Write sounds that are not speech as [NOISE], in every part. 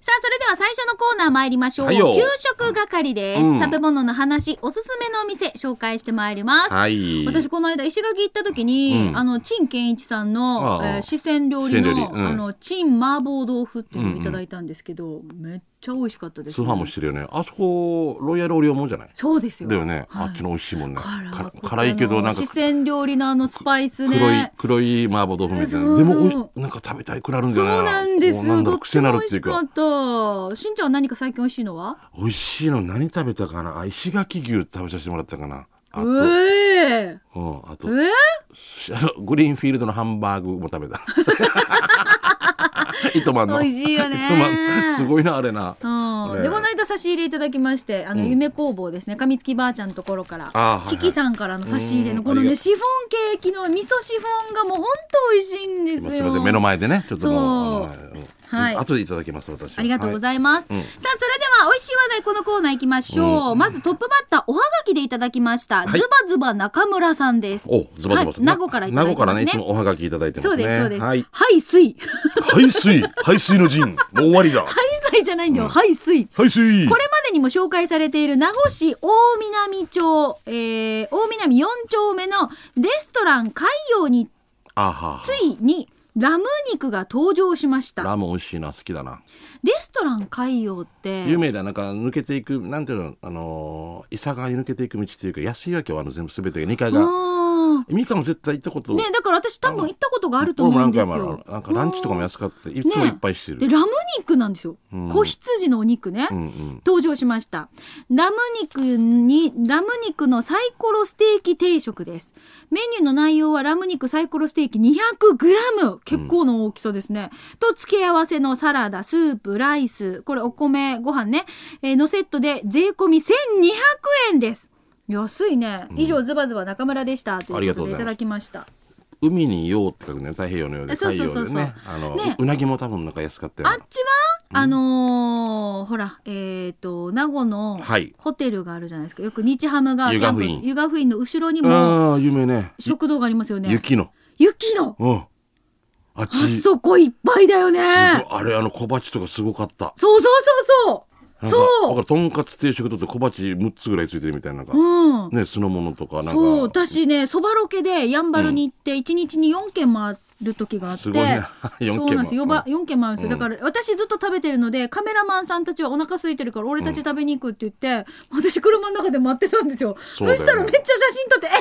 さあ、それでは最初のコーナー参りましょう。はいよ給食係です、うん食べ物の話、おすすめのお店、紹介してまいります。はい。私、この間、石垣行った時に、うんあの、陳健一さんの、えー四川料理の、うんあの、陳麻婆豆腐っていうのをいただいたんですけど、めっちゃ美味しかったです、通販もしてるよね。あそこ、ロイヤルオリオンもんじゃない？そうですよ。だよね。はいあっちの美味しいもんね。辛いけど、なんか四川料理のあのスパイスね。黒い、黒い麻婆豆腐みたいな。そうそうでも、なんか食べたいくなるんだそうよね。なんですもうなんだろう、とって癖になもるっていうか美味ししんちゃんは何か最近美味しいのは？美味しいの何食べたかな？あ、石垣牛食べさせてもらったかな。あと、うえうん、あと、えあのグリーンフィールドのハンバーグも食べた。[LAUGHS] [LAUGHS] 糸満の。美味しいよね。すごいな、あれな。うん、ねでこの間差し入れいただきましてあの、うん。夢工房ですね。上月ばあちゃんのところからキキさんからの差し入れうんのこのねシフォンケーキの味噌シフォンがもう本当美味しいんですよ。すみません、目の前でね、ちょっともう、はい。後でいただきます、私は。ありがとうごいざいます、うん。さあそれでは美味しい話題このコーナー行きましょう、まずトップバッターおはがきでいただきました、はい。ズバズバ中村さんです。お、ズバズバはい。名護からいただいてますね。名護からね、いつもおはがきいただいてますね。そうですそうです。はい。はい水。排水、排水の陣、もう終わりだ。はい水じゃないんだよ、はい水排水。これまでにも紹介されている名護市大南町、えー、大南4丁目のレストラン海洋についにラム肉が登場しましたラーメン美味しいな、好きだな。レストラン海洋って有名だ、なんか抜けていく、なんていうの、あのー、伊佐川に抜けていく道っていうか、安いわけはあの全部すべてが2階が。あー。ミカも絶対行ったこと。ねだから私多分行ったことがあると思うんですよ。なんかランチとかも安かって、いつもいっぱいしてる。でラム肉なんですよ、うん。子羊のお肉ね、うんうん。登場しました。ラム肉にラム肉のサイコロステーキ定食です。メニューの内容はラム肉サイコロステーキ 200g 結構の大きさですね、と付け合わせのサラダスープライスこれお米ご飯ね、えーのセットで税込み1200円です安いね以上ズバズバ中村でしたということでいただきました海に洋って書くね、太平洋のようで、太陽でね。あのね、うなぎも多分なんか安かったよあっちは、あのーほら、えっ、と、名護のはいホテルがあるじゃないですか。よく日ハムがキャンプ、湯河湯河府院の後ろにもああ、有名ね。食堂がありますよね。雪の。雪のうん。あっあち。そこいっぱいだよね。あれ、あの小鉢とかすごかった。そうそうそうそう。そう。だからとんかつ定食とって小鉢6つぐらいついてるみたいななんか、うん。ね酢の物とかなんか。そう、私ね、そばロケでやんばるに行って、一日に4軒回る時があって。すごいね4軒もそうなんですよ。うんば4軒回るんですよ。うんだから、私ずっと食べてるので、カメラマンさんたちはお腹空いてるから、俺たち食べに行くって言って、私車の中で待ってたんですよ。そしたらめっちゃ写真撮って、えー、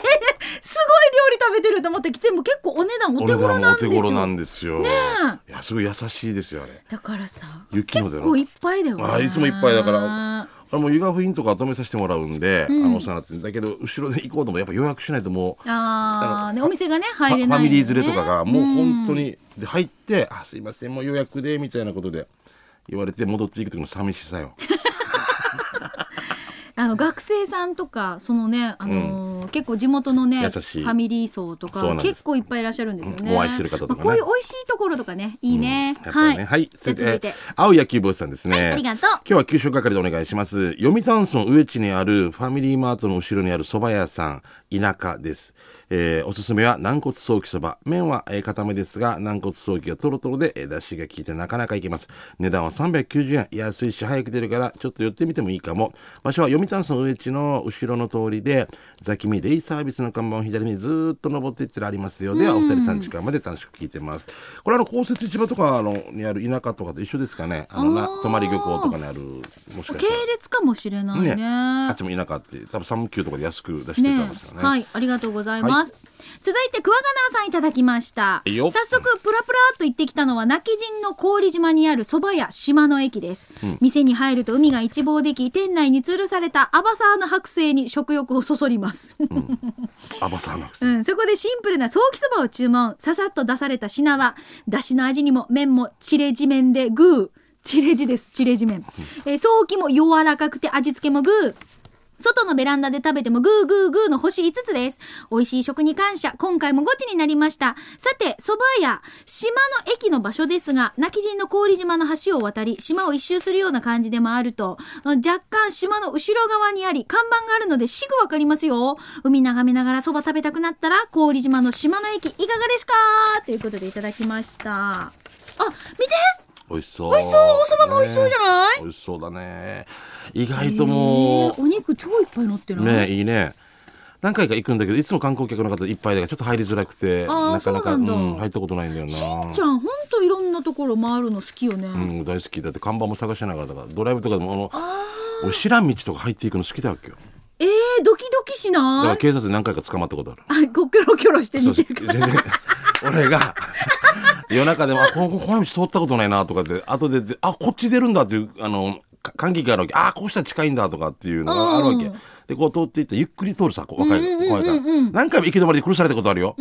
すごい料理食べてると思って来ても結構お値段おお手値段もお手頃なんですよ。頃なんですよねいやすごい優しいですよあれだからさ、結構いっぱいだよね。あいつもいっぱいだからあれもう湯河府院とか止めさせてもらうんで、うん。あのお世話になってるだけど後ろで行こうともやっぱ予約しないともうあーね、お店がね、入れない、ファミリー連れとかがもう本当に。にで入って「あすいませんもう予約で」みたいなことで言われて戻っていく時の寂しさよあの学生さんとかそのね、あのー結構地元のね優ファミリー層とか結構いっぱいいらっしゃるんですよね。うん。お会いしてる方とかね。まあこういう美味しいところとかねいいね。やっぱりねはい、じゃあ続いて。えー青野球坊さんですね、はいありがとう。今日は給食係でお願いします。読谷村上地にあるファミリーマートの後ろにある蕎麦屋さん田舎です、えーおすすめは軟骨ソーキそば。麺は、えー固めですが軟骨ソーキがトロトロで、えー、出汁が効いてなかなかいけます。値段は390円安いし早く出るからちょっと寄ってみてもいいかも。場所は読谷村上地の後ろの通りでザキミデイサービスの看板を左にずーっと登っていったらありますよではお二人3時間まで楽しく聞いてます。これあの公設市場とかあのにある田舎とかと一緒ですかね。あのなあー。泊漁港とかにあるもしか系したら。列かもしれないね。ね。あっちも田舎って多分サムキューとかで安く出してたんですよねはい、ありがとうございます。続いて、桑名さんいただきました。早速、プラプラっと行ってきたのは、泣き人の郡島にある蕎麦屋島の駅です。店に入ると海が一望でき、店内に吊るされたアバサーの剥製に食欲をそそります。アバサーなくせうん、そこでシンプルなソーキそばを注文。ささっと出された品は、だしの味にも麺もチレジ麺でグー。チレジです、チレジ麺。えー、ソーキも柔らかくて味付けもグー。外のベランダで食べてもグーグーグーの星5つです。美味しい食に感謝。今回もゴチになりました。さて、蕎麦屋、島の駅の場所ですが、泣き人の郡島の橋を渡り、島を一周するような感じでもあると、若干島の後ろ側にあり、看板があるのですぐわかりますよ。海眺めながら蕎麦食べたくなったら、郡島の島の駅いかがですか？ということでいただきました。あ、見て美味しそう。美味しそうお蕎麦も美味しそうじゃない？ね美味しそうだね。意外ともえーお肉超いっぱい乗ってう、るね、いいね。何回か行くんだけど、いつも観光客の方いっぱいだからちょっと入りづらくて、なかなか、そうなん入ったことないんだよな。しんちゃんほんといろんなところ回るの好きよね、うん、大好き。だって看板も探しながらだから、ドライブとかでも、あの、あ俺知らん道とか入っていくの好きだわけよ。ーえー、ドキドキしだから警察で何回か捕まったことある。あこうキョロキョロしてそうそう見てるから俺が夜中でも、あ、このこの道通ったことないなとかって、後で、あ、こっち出るんだっていう、あの、か感激があるわけ。あ、こうしたら近いんだとかっていうのがあるわけ。うんで、こう通っていって、ゆっくり通るさ、こう若い、怖いから。何回も行き止まりで苦されたことあるよ。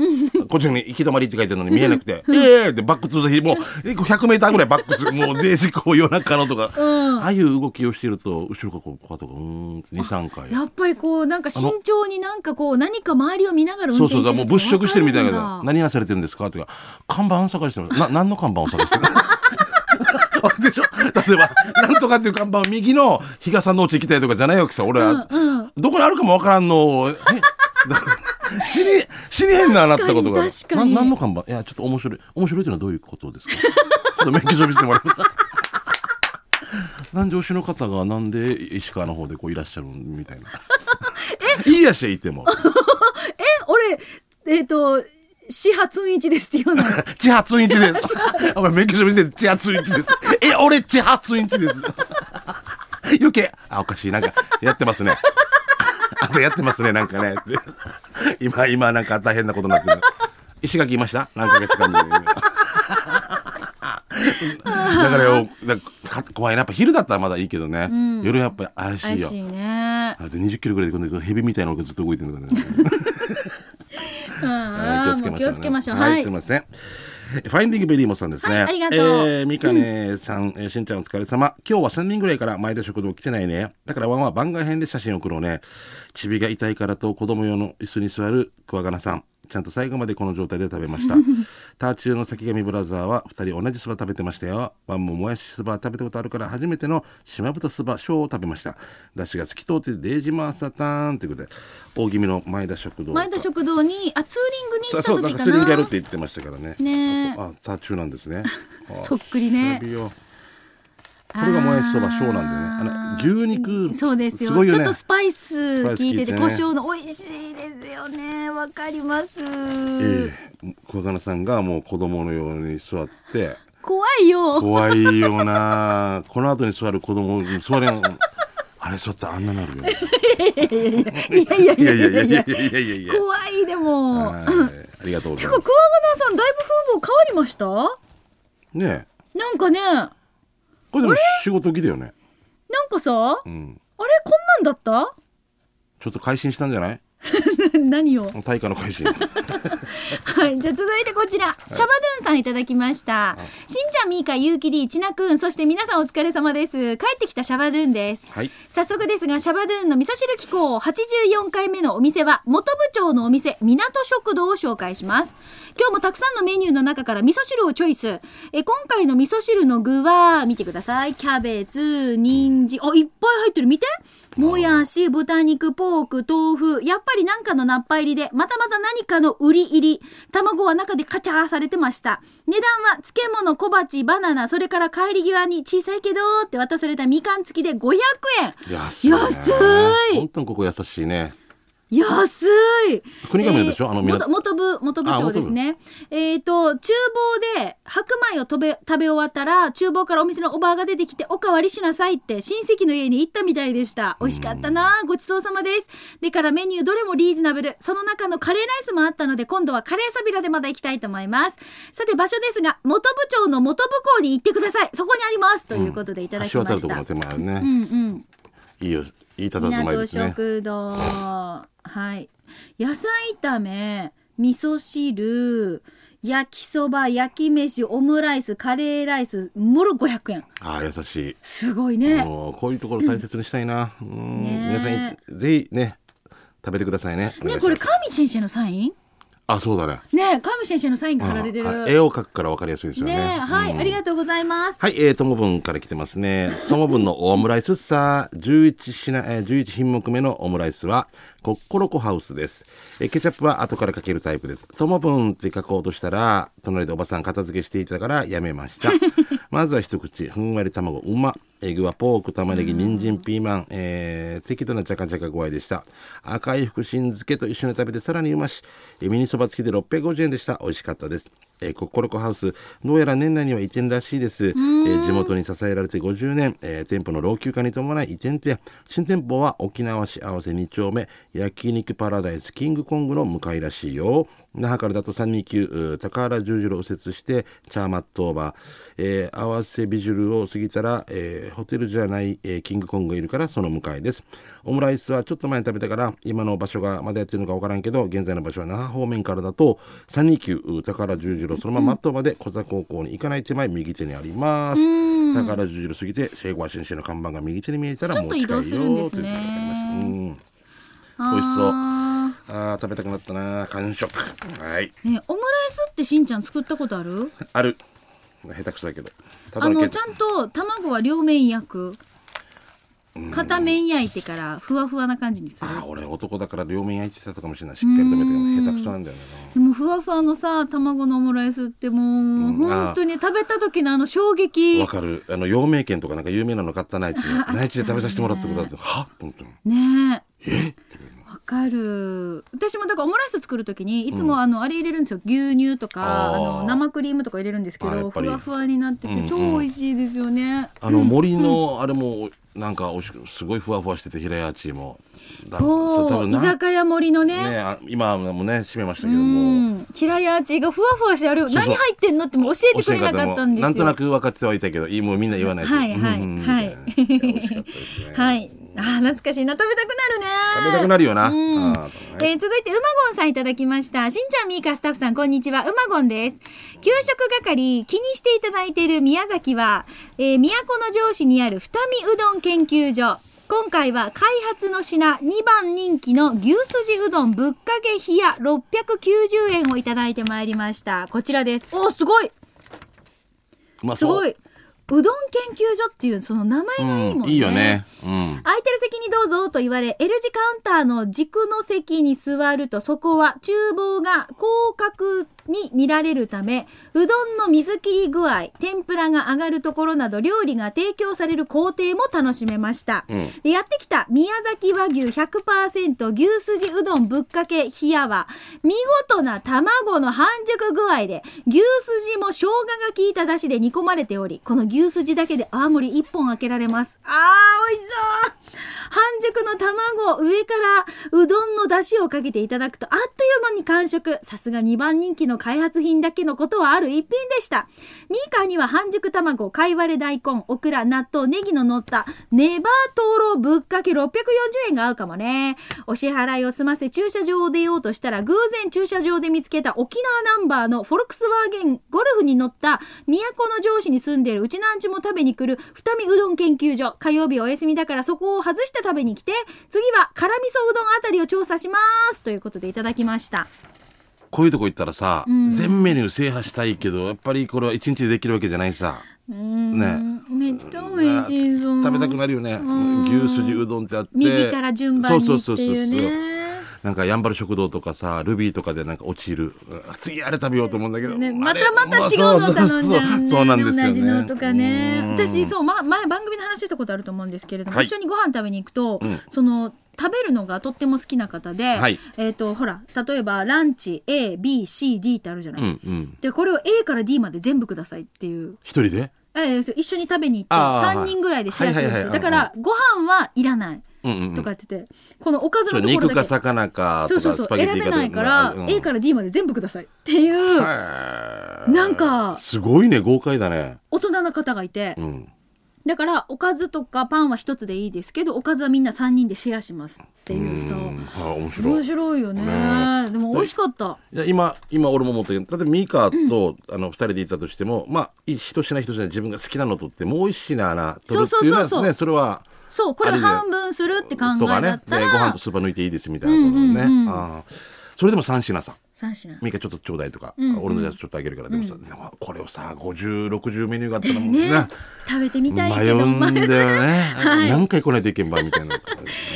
こっちに行き止まりって書いてるのに見えなくて、ええってバック通るもう、100メーターぐらいバックする。[LAUGHS] もう、デージこう夜中のとか。うんああいう動きをしてると、後ろからこう、こうとか、うーん、2、3回。やっぱりこうなんか慎重になんかこう何か周りを見ながら運そうそう、転してるだからもう物色してるみたいなわかるんだ何がされてるんですかとか、看板探してる。な、何の看板を探してるでしょ？例えば、なんとかっていう看板を右の日傘のうち行きたいとかじゃないわけさ、俺は。うんうんどこにあるかもわからんのを、え？だから死に、死にへんななったことがな何の看板？いや、ちょっと面白い。面白いっていうのはどういうことですか？[LAUGHS] ちょっと免許証見せてもらいます。[LAUGHS] 南城市の方がなんで石川の方でこういらっしゃるみたいな。[LAUGHS] いいやしゃいても。え俺えっ、と始発一ですって言わない？地発インチです。お前免許証見せて地発インチです。え、俺地発インチです。余計、あ、おかしい。なんか、やってますね。[LAUGHS] あとやってますね、なんかね。今、今、なんか大変なことになってる。石垣いました？何ヶ月間に。[LAUGHS] だからよ、か怖いな。やっぱ昼だったらまだいいけどね。ん夜やっぱり怪しいよ。怪しいねだって20キロぐらいで今度ヘビみたいなのがずっと動いてるのか [LAUGHS] ね。あはいーもう気をつけましょうはい、はいすみません。ファインディングベリーモさんですね。はいありがとうえー、みかねさん、えーしんちゃんお疲れ様。今日は3人ぐらいから前田食堂来てないね。だからワンは番外編で写真送ろうね。チビが痛いからと子供用の椅子に座るクワガナさん。ちゃんと最後までこの状態で食べました。ターチューの先上ブラザーは2人同じそば食べてましたよ。ワンももやしそば食べたことあるから初めての島豚そば小を食べました。だしが透き通ってデージマーサターンということで、大気味の前田食堂。前田食堂にあツーリングに行ったそうそう、なんか時かスリングやるっなて言ってましたからね。ねえあ、ターチューなんですね。あ [LAUGHS] そっくりねこれがもやしそば小なんでね。あの牛肉。そうですよすごいよね。ちょっとスパイス効いてて胡椒の美味しいですよねわかります、ええ小金さんがもう子供のように座って。怖いよ怖いよな。この後に座る子供、座れん。[LAUGHS] あれ座ったらあんななるよね。いやいやいやいやいやいやいやいやいや。怖いでもはいありがとうございます。さんだいぶ風貌変わりました？ねえなんかねなこれでも仕事着だよね。んかさあれうん。こんなんだった？ちょっと改心したんじゃない？[LAUGHS] 何を？対価の改心。[LAUGHS] はい、じゃあ続いてこちら、シャバドゥンさんいただきました。しんちゃん、みーか、ゆうきり、ちなくん、そして皆さんお疲れ様です。帰ってきたシャバドゥンです。はい。早速ですが、シャバドゥンの味噌汁機構84回目のお店は、元部長のお店、港食堂を紹介します。今日もたくさんのメニューの中から味噌汁をチョイス。え今回の味噌汁の具は、見てください。キャベツ、人参、あ、いっぱい入ってる。見てもやし、豚肉、ポーク、豆腐。やっぱりなんかのナッパ入りで、またまた何かの売り入り。卵は中でカチャーされてました。値段は漬物、小鉢、バナナ、それから帰り際に小さいけどって渡されたみかん付きで500円。安い、ね。安い本当にここ優しいね。安い。国頭でしょ？あの港。元元部元部長ですね。えっ、と厨房で白米を食べ食べ終わったら厨房からお店のおばあが出てきておかわりしなさいって親戚の家に行ったみたいでした。美味しかったなごちそうさまです。でからメニューどれもリーズナブル。その中のカレーライスもあったので今度はカレーサビラでまだ行きたいと思います。さて場所ですが元部長の元部校に行ってください。そこにあります。ということでいただき橋ました、渡るところの手前ね。うんうんいいよ。いい佇まい港ですね。食堂はい野菜炒め味噌汁焼きそば焼き飯オムライスカレーライスもろ500円ああ、優しい。すごいねもうこういうところ大切にしたいな。うんね皆さん、ぜひね、食べてくださいね。ねこれ神先生のサイン？あ、そうだね。ね神先生のサインが貼られてるあ絵を描くから分かりやすいですよね。ねはい、うんありがとうございますはい、えー、ともぶんから来てますね。ともぶんのオムライスさ、11品、えー、11品目目のオムライスは、コッコロコハウスです。えーケチャップは後からかけるタイプです。ともぶんって書こうとしたら、隣でおばさん片付けしていたからやめました。[LAUGHS] まずは一口ふんわり卵うまエグはポーク玉ねぎ人参ピーマン、えー、適度なチャカチャカ具合でした。赤い福神漬けと一緒に食べてさらにうまし。えーミニそば付きで650円でした。美味しかったです。えー、ココロコハウスどうやら年内には移転らしいです、えー地元に支えられて50年、えー店舗の老朽化に伴い移転とや新店舗は沖縄市合わせ2丁目。焼肉パラダイスキングコングの向かいらしいよ那覇からだと329うー高原十字路を右折してチャーマットオーバー、えー合わせビジュルを過ぎたら、えーホテルじゃない、えーキングコングがいるからその向かいです。オムライスはちょっと前に食べたから今の場所がまだやってるのか分からんけど現在の場所は那覇方面からだと329うー高原十字路そのままマットオーバーで小座高校に行かない手前右手にあります。高原十字路過ぎて聖子は先生の看板が右手に見えたらもう近いよということがありましたう。ん。美味しそうあー食べたくなったな。完食。はい。ねオムライスってしんちゃん作ったことある？ある。下手くそだけど。あのちゃんと卵は両面焼く。片面焼いてからふわふわな感じにする。あー俺男だから両面焼いてたかもしれない。しっかり食べてうん。下手くそなんだよねでもふわふわのさ卵のオムライスってもう、ん。本当に食べた時のあの衝撃。わかる。あの陽明軒とかなんか有名なの買った内地内地で食べさせてもらったことあってはっ？本当にねええ？わかる。私もだからオムライス作る時にいつもあのあれ入れるんですよ。牛乳とかあの生クリームとか入れるんですけどふわふわになってて超美味しいですよね、あの森のあれもなんかおいしくすごいふわふわしてて平屋チーも。だそう。居な酒屋森のね。ねあ今もね閉めましたうけども。ん。平屋チがふわふわしてあれ何入ってんのっても教えてくれなかったんですよ。なんとなく分かってはいたけどいいもうみんな言わないと。はいはいうん。はい美味しかったですね。[LAUGHS] はいあー懐かしい。な食べたくなるね。食べたくなるよな、うん。あーえー続いてうまごんさんいただきました。しんちゃんみーかスタッフさんこんにちは。うまごんです。給食係気にしていただいている宮崎は、えー、都の上市にある二見うどん研究所。今回は開発の品2番人気の牛すじうどんぶっかけ冷や690円をいただいてまいりました。こちらです。おーすごい。うまそうすごいうどん研究所っていうその名前がいいもんね、うん、いいよね。うん。空いてる席にどうぞと言われ L 字カウンターの軸の席に座るとそこは厨房が広角に見られるためうどんの水切り具合天ぷらが上がるところなど料理が提供される工程も楽しめました、うん。でやってきた宮崎和牛100%牛すじうどんぶっかけ冷やは見事な卵の半熟具合で牛すじも生姜が効いた出汁で煮込まれておりこの牛すじだけで泡盛1本開けられます。あー美味しそう。半熟の卵上からうどんの出汁をかけていただくとあっという間に完食。さすが2番人気の開発品だけのことはある一品でした。ミーカーには半熟卵貝割れ大根オクラ納豆ネギの乗ったネバートロぶっかけ640円が合うかもね。お支払いを済ませ駐車場を出ようとしたら偶然駐車場で見つけた沖縄ナンバーのフォルクスワーゲンゴルフに乗った都の上司に住んでいるうちなんちも食べに来る二見うどん研究所火曜日お休みだからそこを外して食べに来て次は辛味噌うどんあたりを調査します。ということでいただきました。こういうとこ行ったらさ、ん。全メニュー制覇したいけどやっぱりこれは一日でできるわけじゃないさ。ね。めっちゃ美味しそう食べたくなるよね。ん。牛すじうどんってあって。右から順番にっていうそうそうそうそうねなんかやんばる食堂とかさルビーとかでなんか落ちる。うん次あれ食べようと思うんだけど、ね、またまた違うの頼んじゃうね。そう。なんですよね。同じのとかね。うん。私そう、ま、前番組で話したことあると思うんですけれども、はい。一緒にご飯食べに行くと、うん。その食べるのがとっても好きな方で、はい。えっ、とほら例えばランチ ABCD ってあるじゃない、うんうん。でこれを A から D まで全部くださいっていう。一人で？え一緒に食べに行ってあー3人ぐらいでシェアするんですよ、はいはいはいだからご飯はいらない。とか言ってて、このおかずのところだけ。肉か魚かとそうそうそう選べないから、うん。A から D まで全部くださいっていうなんかすごいね豪快だね。大人の方がいて、うんだからおかずとかパンは一つでいいですけどおかずはみんな3人でシェアしますっていうさうんはい面白い。面白いよね。ね。でも美味しかった。いや今今俺も思ったけど例えばミカと、あの二人でいたとしてもまあい一品一品自分が好きなのとってもう一品な取るっていうのそうそう。そうそうはねそれはそうこれ半分するって考えだったら、でご飯とスーパー抜いていいですみたいなことね、うんうんうんそれでも3品さ3品。ミカちょっとちょうだいとか、うんうん。俺のやつちょっとあげるから。でもさ、でもこれをさ5060メニューがあったらもうねね食べてみたい迷けど。うんだよね、[LAUGHS] はい。何回来ないといけんばみたいな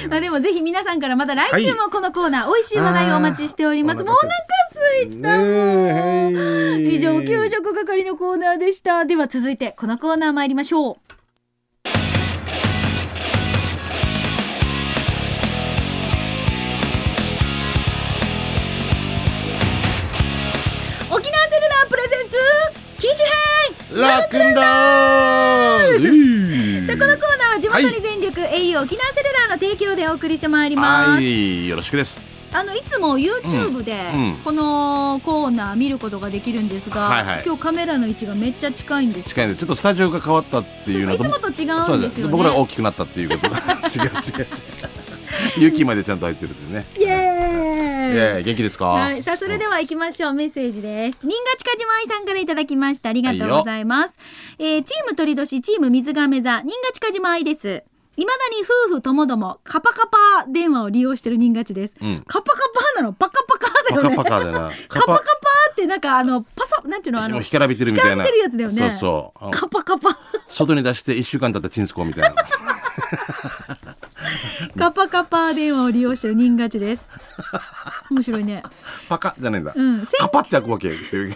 まあでもぜひ皆さんからまた来週もこのコーナー、美味しい話題をお待ちしております、はいもうお腹空いた。ね以上給食係のコーナーでした。では続いてこのコーナー参りましょう機種編。ラックンロール。さあこのコーナーは地元に全力、au 沖縄セルラーの提供でお送りしてまいります、はいよろしくです。あのいつも YouTube でうんうん。このコーナー見ることができるんですが、はいはい。今日カメラの位置がめっちゃ近いんです。近いんでちょっとスタジオが変わったっていうのそうそういつもと違うんですよね。僕らが大きくなったっていうこと。違う違う違う。雪までちゃんと入ってるっていうねイエいー元気ですか？はい、さあそれでは行きましょう。メッセージです。新賀近島愛さんからいただきました。ありがとうございます。えーチーム鳥年チーム水亀座。新賀近島愛です。いまだに夫婦ともどもカパカパ電話を利用してる人勝ちです、うん。カパカパなの？パカパカだよね。パカパカだな。[LAUGHS] カパカパってなんかあのパサなんていうの？あのもう干からびてるみたいな。干からびてるやつだよね。そうそう。カパカパ。外に出して一週間経ったチンスコみたいな [LAUGHS] [LAUGHS] カパカパ電話を利用してる人勝ちです。面白いね。パカじゃないんだ、うん。先カパって開くわけ。先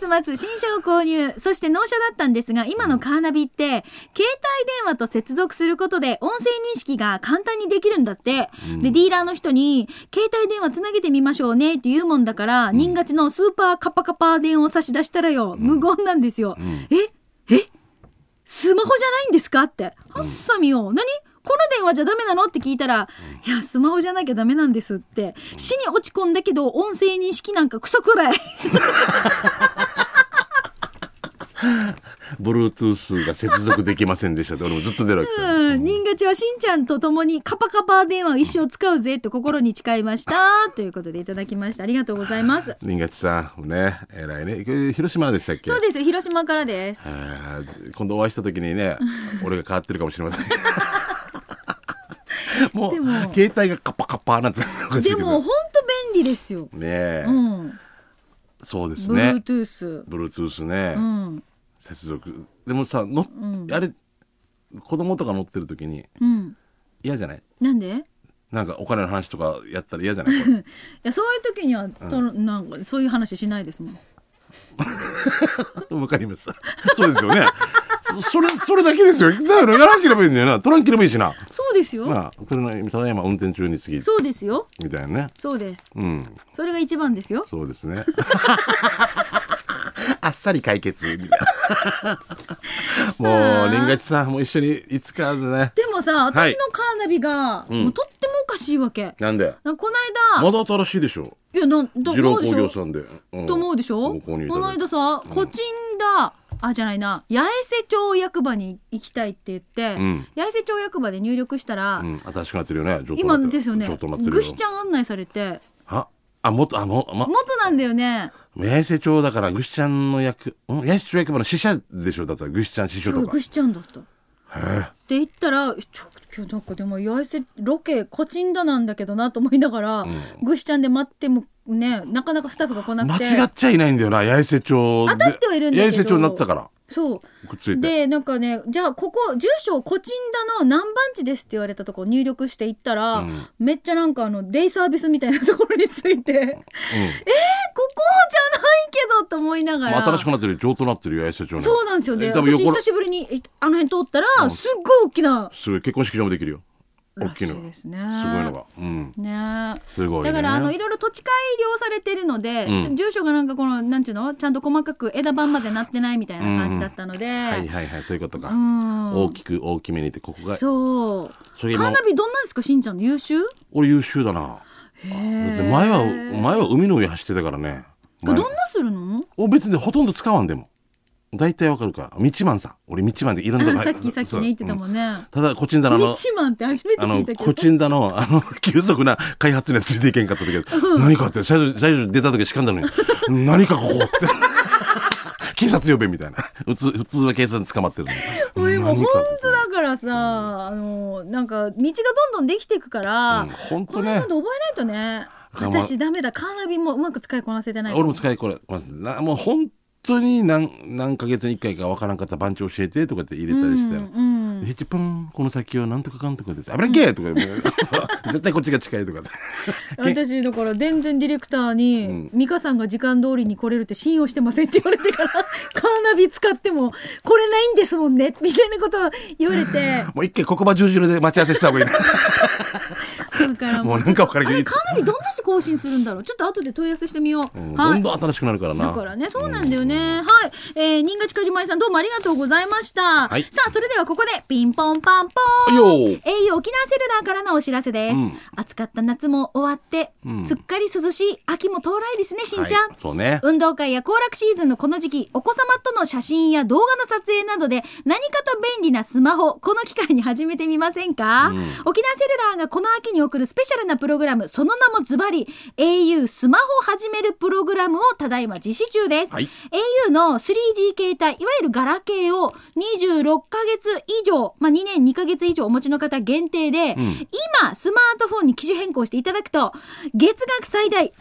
月末新車を購入。そして納車だったんですが今のカーナビって携帯電話と接続することで音声認識が簡単にできるんだって、でディーラーの人に携帯電話つなげてみましょうねって言うもんだから、人勝ちのスーパーカパカパ電話を差し出したらよ、無言なんですよ、ん。え？え？スマホじゃないんですか？って。はっさみよ、何？この電話じゃダメなの？って聞いたら、いや、スマホじゃなきゃダメなんですって。死に落ち込んだけど、音声認識なんかクソくらい。Bluetooth が接続できませんでしたって俺もずっと出るわけさ、うん、人勝ちはしんちゃんと共にカパカパ電話を一生使うぜと心に誓いました。[LAUGHS] ということでいただきました。ありがとうございます。林勝さんね偉いね。広島でしたっけ？そうです。よ広島からです。今度お会いした時にね [LAUGHS] 俺が変わってるかもしれませんもう携帯がカッパカッパなんて [LAUGHS] でも本当便利ですよ、ねえ、うん。そうですね。Bluetooth、Bluetooth ね、うん。接続。でもさの、ん。あれ子供とか乗ってる時にうん。嫌じゃない？なんで？いなんかお金の話とかやったら嫌じゃない？[LAUGHS] そういう時には、となんかそういう話しないですもん。[LAUGHS] わかりました。そうですよねそそれそれだけですよ。だからやらなければいいんだよな。取らんければいいしな。そうですよ。なあ車ただいま運転中に次。そうですよ。みたいなね。そうです。うん。それが一番ですよ。そうですね。[LAUGHS] あっさり解決。みたいなもう林勝さんも一緒にいつかでね。でもさはい。私のカーナビが、うん。もうとってもおかしいわけ。なんで？なんかこの間、まだ新しいでしょ。いやなんだ二郎工思う？でしょ業さんで、うん。と思うでしょ？ご購入いたこの間さ、コチンダあじゃないな。八重瀬町役場に行きたいって言って、うん。八重瀬町役場で入力したら、うん、新しくなってるよね。今ですよね。ぐしちゃん案内されて。ああもっとあのま元なんだよね。八重瀬町だからぐしちゃんの役ん？八重瀬町役場の支社でしょ？だったらぐしちゃん支所とか。ぐしちゃんだった。へえ。って言ったらちょ今日なんかでも八重瀬ロケコチンダなんだけどなと思いながら、ん。ぐしちゃんで待ってもねなかなかスタッフが来なくて。間違っちゃいないんだよな八重瀬町で。当たってはいるんだけど。八重瀬町になってたから。そう。くっついて。でなんかねじゃあここ住所コチンダの何番地ですって言われたとこ入力していったら、うん。めっちゃなんかあのデイサービスみたいなところについて。[LAUGHS] えここじゃないけどと思いながら、まあ、新しくなってる上等なってるよ八重瀬町ねそうなんですよ。ね私久しぶりにいあの辺通ったら、うん。すっごい大きな。すごい結婚式場もできるよ大きいのが。ですね。すごいのが。うん。ね。すごいね。だからあのいろいろ土地改良されてるので、うん。住所がなんかこのなんていうの？ちゃんと細かく枝番までなってないみたいな感じだったので、はいはいはいそういうことか、うん。大きく大きめにってここが。そう。それ今。カーナビどんなんですか？しんちゃんの優秀？俺優秀だな。だって前は前は海の上走ってたからね。前。どんなするの？お別にほとんど使わんでも大体わかるか。ら道マンさん。俺道マンでいろんなさっきさっきね言ってたもんね、うん。ただコチンダのあのリチマンって初めて聞いたけど。コチンダのあの [LAUGHS] 急速な開発にはついていけんかった時何かって最初最初出た時しかんだのに何かここって。[LAUGHS] 警察呼べみたいな。普通普通は警察に捕まってるのに。もう今本当だからさ、あのなんか道がどんどんできていくから、うんほんことれねちゃんと覚えないとね。私ダメだ。カーナビもうまく使いこなせてない俺も使いこれますなもう本当に何何ヶ月に1回かわからんかった番長教えてとかって入れたりして、うんうんこの先はなんとかかんとかです。危なっけとか、[LAUGHS] 絶対こっちが近いとか。[LAUGHS] 私だから全然ディレクターに、うん。美香さんが時間通りに来れるって信用してませんって言われてから [LAUGHS] カーナビ使っても来れないんですもんねみたいなことを言われて。もう一回ここば十字路で待ち合わせした方がいいなだからもう。なんか分かるけどあれカーナビどんなし更新するんだろう。ちょっと後で問い合わせしてみよう、うんはい。どんどん新しくなるからな。だからね、そうなんだよね。はい。えー、新賀近島井さんどうもありがとうございました。はい。さあ、それではここで、ピンポンパンポーン。よー。au 沖縄セルラーからのお知らせです。うん。暑かった夏も終わって、うん。すっかり涼しい秋も到来ですね、しんちゃん。はい。そうね。運動会や行楽シーズンのこの時期、お子様との写真や動画の撮影などで何かと便利なスマホ、この機会に始めてみませんか、うん。沖縄セルラーがこの秋に送るスペシャルなプログラム、その名もズバリ、au スマホ始めるプログラムをただいま実施中です。はい au の 3G 携帯、いわゆるガラケーを26ヶ月以上、まあ、2年2ヶ月以上お持ちの方限定で、ん今、スマートフォンに機種変更していただくと、月額最大3年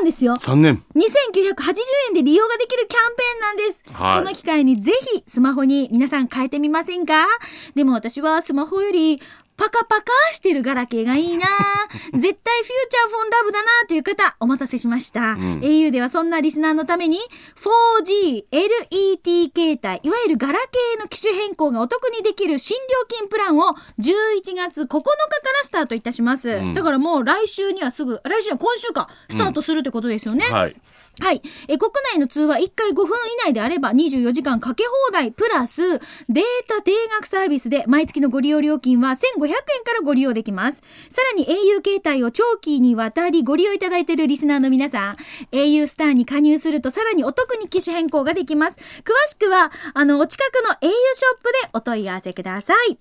間ですよ。3年2980円で利用ができるキャンペーンなんです。はいこの機会にぜひスマホに皆さん変えてみませんか？でも私はスマホよりパカパカしてるガラケーがいいな。[LAUGHS] 絶対フューチャーフォンラブだなという方お待たせしました、ん。au ではそんなリスナーのために 4G LET 携帯いわゆるガラケーの機種変更がお得にできる新料金プランを11月9日からスタートいたします、ん。だからもう来週にはすぐ来週は今週かスタートするってことですよね、はいはい。え、国内の通話1回5分以内であれば24時間かけ放題プラスデータ定額サービスで毎月のご利用料金は1500円からご利用できます。さらに au 携帯を長期にわたりご利用いただいているリスナーの皆さん、au スターに加入するとさらにお得に機種変更ができます。詳しくは、あの、お近くの au ショップでお問い合わせください。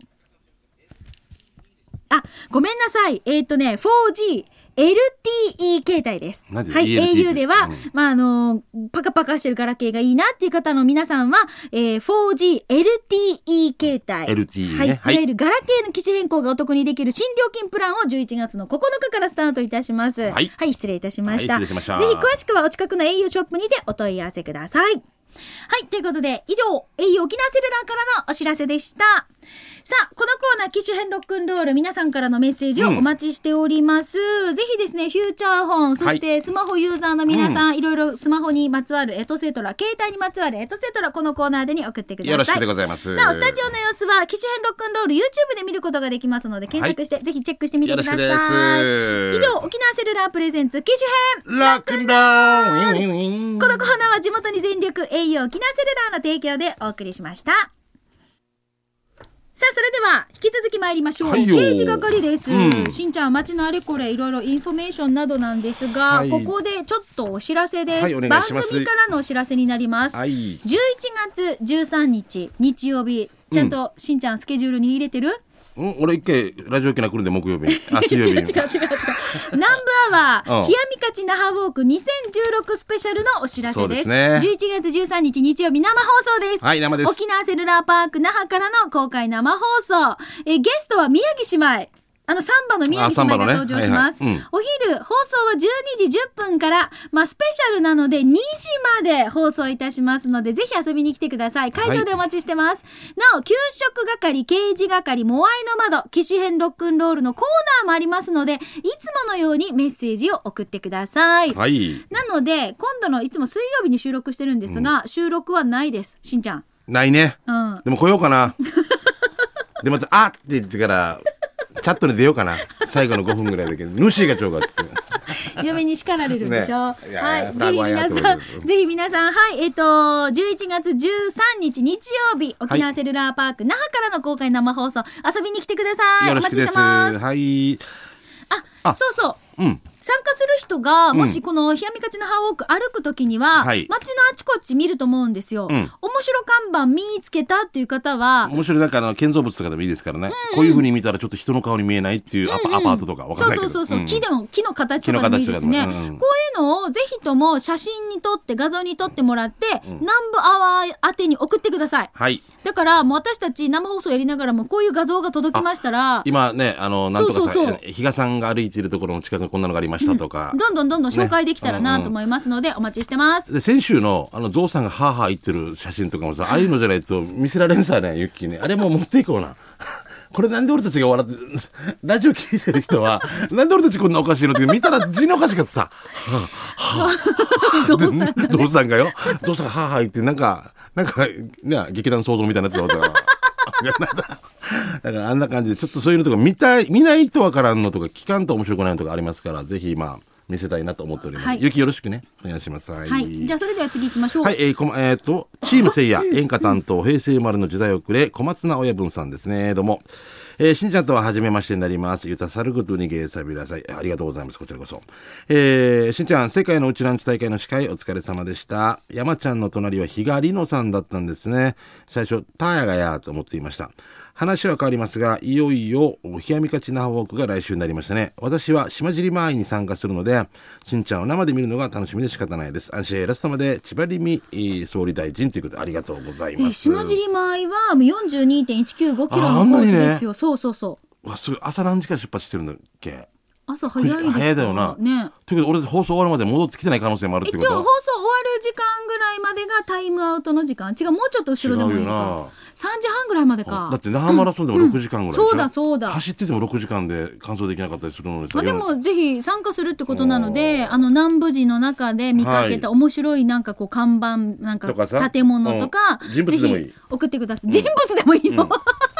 あ、ごめんなさい。えっ、とね、4G、LTE 携帯です。はい、au では、うんまあ、あの、パカパカしてるガラケーがいいなっていう方の皆さんは、えー、4G、LTE 携帯。LTE はい。ねはいいわゆるガラケーの機種変更がお得にできる新料金プランを11月の9日からスタートいたします。はい失礼いたしました。はい失礼しましたぜひ詳しくはお近くの au ショップにてお問い合わせください。はい。ということで、以上、au 沖縄セルラーからのお知らせでした。さあ、このコーナー、機種編ロックンロール、皆さんからのメッセージをお待ちしております。ぜひですね、フューチャーフォン、そしてスマホユーザーの皆さん、いろいろスマホにまつわるエトセトラ、携帯にまつわるエトセトラ、このコーナーでに送ってください。よろしくでございますなお、スタジオの様子は、機種編ロックンロール、YouTube で見ることができますので、検索して、ぜひチェックしてみてください。以上、沖縄セルラープレゼンツ、機種編ロックンロールこのコーナーは地元に全力 au 沖縄セルラーの提供でお送りしました。さあ、それでは、引き続き参りましょう。はいよ刑事係です。うんしんちゃん、街のあれこれ、いろいろインフォメーションなどなんですが、はいここでちょっとお知らせです。はい番組からのお知らせになります。はい11月13日、日曜日、ちゃんと、しんちゃんスケジュールに入れてる？うん俺一回ラジオ機来るんで木曜日に [LAUGHS] あ水曜日に違う違う違う違う。南部アワー、[LAUGHS] うん冷やみかち那覇ウォーク2016スペシャルのお知らせそうで。ですすね11月13日日曜日生放送です。はい生です沖縄セルラーパーク那覇からの公開生放送。えーゲストは宮城姉妹。あの、サンバの宮城姉妹が登場します。はいはいうんお昼、放送は12時10分から、まあ、スペシャルなので2時まで放送いたしますので、ぜひ遊びに来てください。会場でお待ちしてます。なお、給食係、刑事係、モアイの窓、機種編ロックンロールのコーナーもありますので、いつものようにメッセージを送ってください。はいなので、今度のいつも水曜日に収録してるんですが、収録はないです。しんちゃん。ないねうん。でも来ようかな [LAUGHS] でまた「あっ!」って言ってからチャットに出ようかな最後の5分ぐらいだけど主がちょうがって嫁に叱られるんでしょ？ねいやはいぜひ皆さんぜひ皆さん、はい。えっ、と、11月13日日曜日、沖縄セルラーパーク、那覇からの公開生放送、遊びに来てください。お待ちよろしくですしてます。はいあ、あそうそう。うん参加する人が、ん。もしこの冷やみかちのハーウォーク歩くときには、はい。街のあちこち見ると思うんですよ。うん。面白看板見つけたっていう方は、面白いなんかあの建造物とかでもいいですからね、こういうふうに見たらちょっと人の顔に見えないっていうアパ,、アパートとかわかんないけど。そうそうそうそう、ん。木でも木の形とかでもいいですね、木の形とかでもうんこういうのをぜひとも写真に撮って画像に撮ってもらって、南部アワー宛てに送ってください。はいだからもう私たち生放送やりながらもこういう画像が届きましたら今ね、あの、なんとかさ、そうそうそう比嘉さんが歩いているところの近くにこんなのがありましたとか。どんどんどんどん紹介できたらなねと思いますのでお待ちしてます。で、先週の、あの、ゾウさんがハーハー言ってる写真とかもさ、ああいうのじゃないと見せられんさね、ユッキーね。あれも持っていこうな。これなんで俺たちが笑って、ラジオ聞いてる人は、[LAUGHS] なんで俺たちこんなおかしいのって見たら [LAUGHS] 字のおかしかったさ、はあ、はあ、ゾウさんがよ、ゾウさんがハーハー言って、なんか、なんか、ね、劇団創造みたいなやつだった [LAUGHS] から。だからあんな感じで、ちょっとそういうのとか見たい、見ないとわからんのとか、聞かんと面白くないのとかありますから、ぜひ今、見せたいなと思っております。はいゆきよろしくね。お願いします。はい。はい、じゃあそれでは次行きましょう。はい、えーこま、えっ、と、チームせいや、演歌担当、平成生まれの時代遅れ、小松菜親分さんですね。どうも。えーしんちゃんとは初めましてになります。ゆたさることにげーさびらさい。ありがとうございます。こちらこそ。えーしんちゃん、世界のうちランチ大会の司会、お疲れ様でした。山ちゃんの隣は比嘉里乃さんだったんですね。最初、ターヤがやーと思っていました。話は変わりますが、いよいよ、冷やみかち那覇ウォークが来週になりましたね。私は島尻前に参加するので、しんちゃんを生で見るのが楽しみで仕方ないです。安心ラストまで千葉りみえー総理大臣ということでありがとうございえーます。島尻前はもう42.195キロのコースですよ。そうそうそう。わすごい朝何時から出発してるんだっけ？朝早い早いだよな。ね。ということで俺放送終わるまで戻ってきてない可能性もあるってこと？一応放送終わる時間ぐらいまでがタイムアウトの時間。違うもうちょっと後ろでもいいのか3時半ぐらいまでか。だって那覇マラソンでも6時間ぐらいでしょ、そうだそうだ。走ってても6時間で完走できなかったりするのにさまあ、でもぜひ参加するってことなのであの南部寺の中で見かけた面白いなんかこう看板なんか建物とかうん。人物でもいい。ぜひ送ってください。人物でもいいの、[LAUGHS]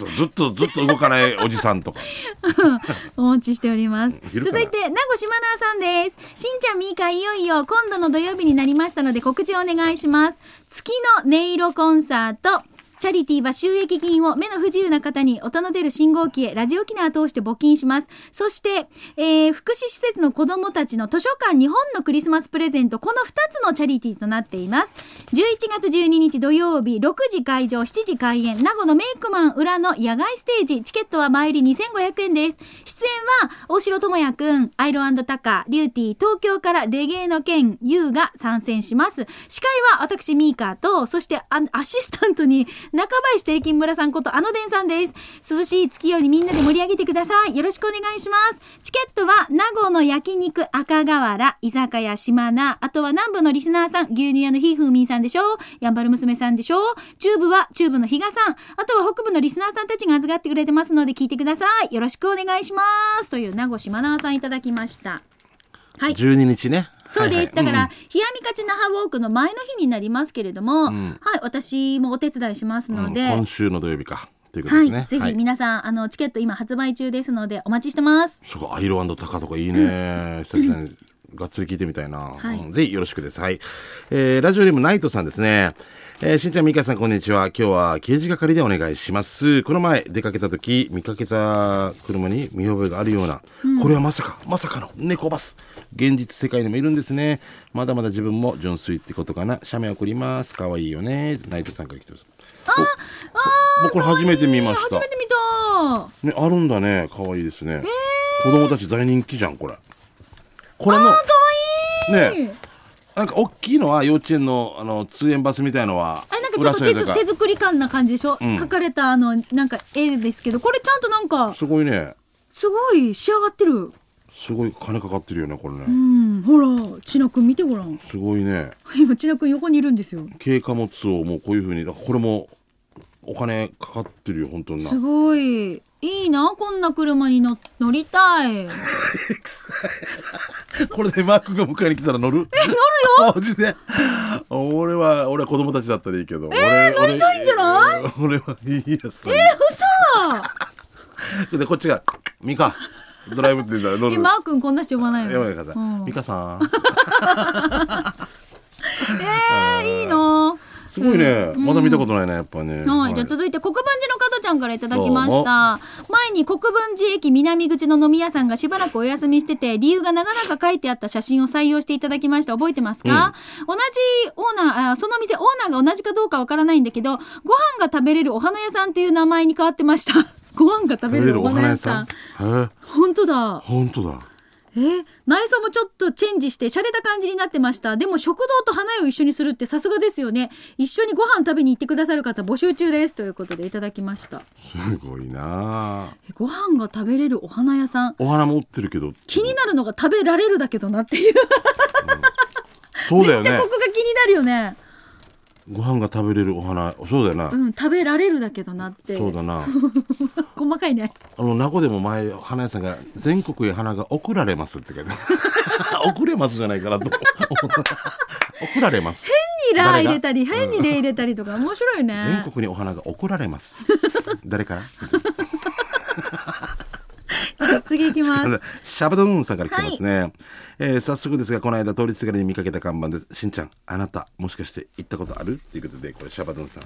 そうずっとずっと動かないおじさんとか。[LAUGHS] お待ちしております。いるかな？い続て名護島奈さんです。しんちゃんみーかいよいよ今度の土曜日になりましたので告知をお願いします。月の音色コンサートチャリティーは収益金を目の不自由な方に音の出る信号機へラジオ機能を通して募金します。そして、えー福祉施設の子供たちの図書館日本のクリスマスプレゼント、この2つのチャリティーとなっています。11月12日土曜日、6時会場、7時開演、名護のメイクマン裏の野外ステージ、チケットは前売り2500円です。出演は、大城智也くん、アイロンタカ、リューティー、東京からレゲエの剣、ユウが参戦します。司会は私、ミーカーと、そしてアアシスタントに、中林定金村さんことあのでんさんです。涼しい月夜にみんなで盛り上げてください。よろしくお願いします。チケットは、名護の焼肉赤瓦、居酒屋島名、あとは南部のリスナーさん、牛乳屋のひふみんさんでしょうやんばる娘さんでしょう中部は中部の比嘉さん、あとは北部のリスナーさんたちが預かってくれてますので聞いてください。よろしくお願いします。という名護島名さんいただきました。はい。12日ね。そうです。はいはい。だから、うん冷やみかち那覇ウォークの前の日になりますけれども、ん。はい、私もお手伝いしますので、うん。今週の土曜日か。ということはい、ですねぜひ皆さん、あのチケット今発売中ですのでお待ちしてます。そこアイロタカとかいいね。[LAUGHS] 久々にがっつり聞いてみたいな、はい。うんぜひよろしくです。はい、えーラジオネームナイトさんですね。えーしんちゃんみかさんこんにちは。今日は刑事係でお願いします。この前出かけた時見かけた車に見覚えがあるような、これはまさかまさかの猫バス現実世界にもいるんですね。まだまだ自分も純粋ってことかな。写メ送ります。可愛いよね。ナイトさんから来てます。あ僕これ初めて見ました。初めて見た。ね、あるんだね。可愛いですね。子供たち大人気じゃん、これ。これの、ね、なんか大きいのは幼稚園の、あの、通園バスみたいのは、あなんかちょっと手手作り感な感じでしょ、ん。描かれたあのなんか絵ですけどこれちゃんとなんかすごいね。すごい仕上がってるすごい金かかってるよね、これうね。んほら千奈くん見てごらんすごいね。今千奈くん横にいるんですよ軽貨物をもうこういう風に、だからこれも、お金かかってるよ、本当になす。ごいいいなこんな車に乗乗りたい [LAUGHS] これでマークが迎えに来たら乗る？え、乗るよ [LAUGHS] マジで？俺は、俺は子供たちだったらいいけど。え乗りたいんじゃない？俺はいいやつ。嘘 [LAUGHS] で、こっちが、ミカ、ドライブって言ったら乗る。えマー君こんな人呼ばないの？山中さうん。ん、ミカさん。[LAUGHS] えー、いいな。すごいね、まだ見たことないね、やっぱね。はい、じゃあ続いて国分寺の加トちゃんからいただきました。前に国分寺駅南口の飲み屋さんがしばらくお休みしてて理由が長々書いてあった写真を採用していただきました。覚えてますか、同じオーナーあその店オーナーが同じかどうかわからないん。だけどご飯が食べれるお花屋さんという名前に変わってましたご飯が食べれるお花屋さん？へえ、本当だ。本当だ。え？ー内装もちょっとチェンジして洒落た感じになってました。でも食堂と花屋を一緒にするってさすがですよね。一緒にご飯食べに行ってくださる方募集中です。ということでいただきました。すごいな。えご飯が食べれるお花屋さん？お花も売ってるけど気になるのが食べられるだけどなっていう。そうだよね。めっちゃここが気になるよねご飯が食べれるお花そうだよな、うん食べられるだけどなって。そうだな。[LAUGHS] 細かいね。あの名護でも前花屋さんが全国へ花が送られますって書いて送 [LAUGHS] れますじゃないかなと。思った送られます。変にラー入れたり変にレ入れたりとか面白いね。全国にお花が送られます。[LAUGHS] 誰から？[LAUGHS] 次いきます。[LAUGHS] シャバドゥーンさんから来てますね、えー早速ですがこの間通りすがりに見かけた看板です。しんちゃんあなたもしかして行ったことある？ということでこれシャバドゥーンさん。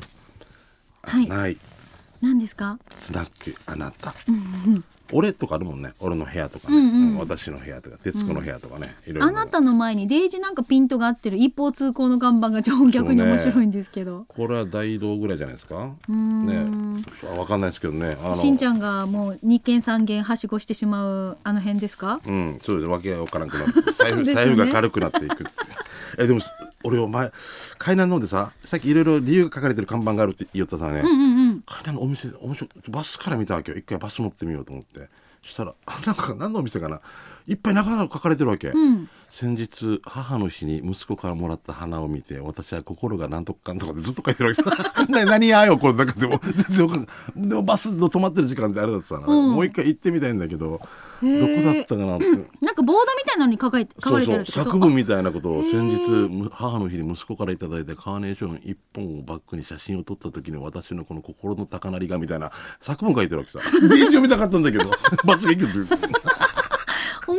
あはい。ない。何ですか？スナックあなた、俺とかあるもんね。俺の部屋とかね、うんうん。うん私の部屋とか徹子の部屋とかね、いろいろあなたの前にデイジなんかピントが合ってる一方通行の看板が超逆に面白いんですけど、これは大道ぐらいじゃないですか？ね。わかんないですけどね。しんちゃんがもう2軒3軒はしごしてしまうあの辺ですか？うん、そうです。わけわからんくなって [LAUGHS] 財布,、財布が軽くなっていくえでも俺お前海南の方でささっきいろいろ理由が書かれてる看板があるって言おったさね、うんうんうん。海南のお店面白いバスから見たわけよ。一回バス乗ってみようと思って。そしたらなんか何のお店かな。いっぱい中々書かれてるわけ、うん。先日母の日に息子からもらった花を見て私は心がなんとかかんとかでずっと書いてるわけさ。[LAUGHS] な何やよこれなんかでも。全然わかんない。でもバスの止まってる時間ってあれだってさ、うん。もう一回行ってみたいんだけどどこだったかなって。なんかボードみたいなのに書かれ書かれてるってこと？作文みたいなことを先日む母の日に息子からいただいたカーネーション一本をバックに写真を撮った時の私のこの心の高鳴りがみたいな作文書いてるわけさ。[LAUGHS] で読みたかったんだけどバスが行く [LAUGHS] 面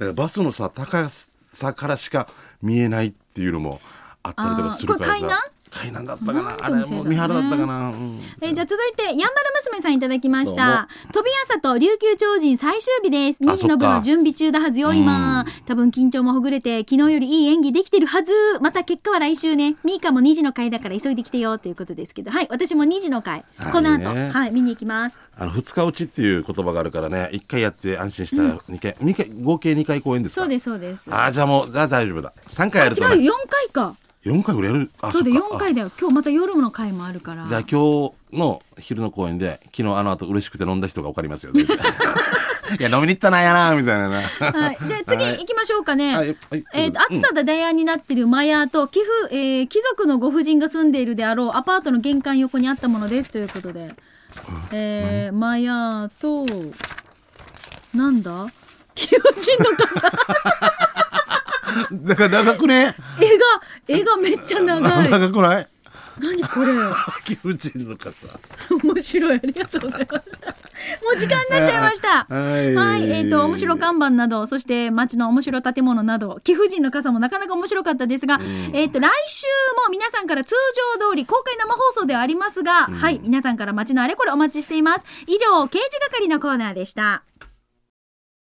白い。バスのさ高さからしか見えないっていうのもあったりとかするからさ。これ海南海南だったかな。あれも三原だったかな、うん。えーじゃあ続いてやんばる娘さんいただきました。飛び朝と琉球超人最終日です。あ2時の部の準備中だはずよ今。多分緊張もほぐれて昨日よりいい演技できてるはず。また結果は来週ね。ミーカも2時の回だから急いできてよということですけど。はい私も2時の回。はい。この後。ねはい見に行きます。あの二日落ちっていう言葉があるからね。一回やって安心したら二回、二回合計2回公演ですか。そうですそうです。ああじゃあもうじゃあ大丈夫だ。3回やるとね。違うよ。4回か4回ぐらいやる？あそうでっか。4回だよ。今日また夜の回もあるから。あじゃあ今日の昼の公演で昨日あの後嬉しくて飲んだ人が分かりますよね。[LAUGHS] いや飲みに行ったなやなみたいなな。はい、で次はい。行きましょうかね。はいはいえっ、と暑さで大安になっているマヤと寄付、えー貴族のご婦人が住んでいるであろうアパートの玄関横にあったものですということで、えー、マヤとなんだ？[LAUGHS] 貴婦人の傘だから長くね？絵が絵がめっちゃ長い。長くない？何これ？貴婦人の傘面白いありがとうございます。もう時間になっちゃいました。はいはい、えっ、と、面白看板など、そして街の面白建物など、貴婦人の傘もなかなか面白かったですが、えっ、と、来週も皆さんから通常通り公開生放送ではありますが、はい、皆さんから街のあれこれお待ちしています。以上、刑事係のコーナーでした。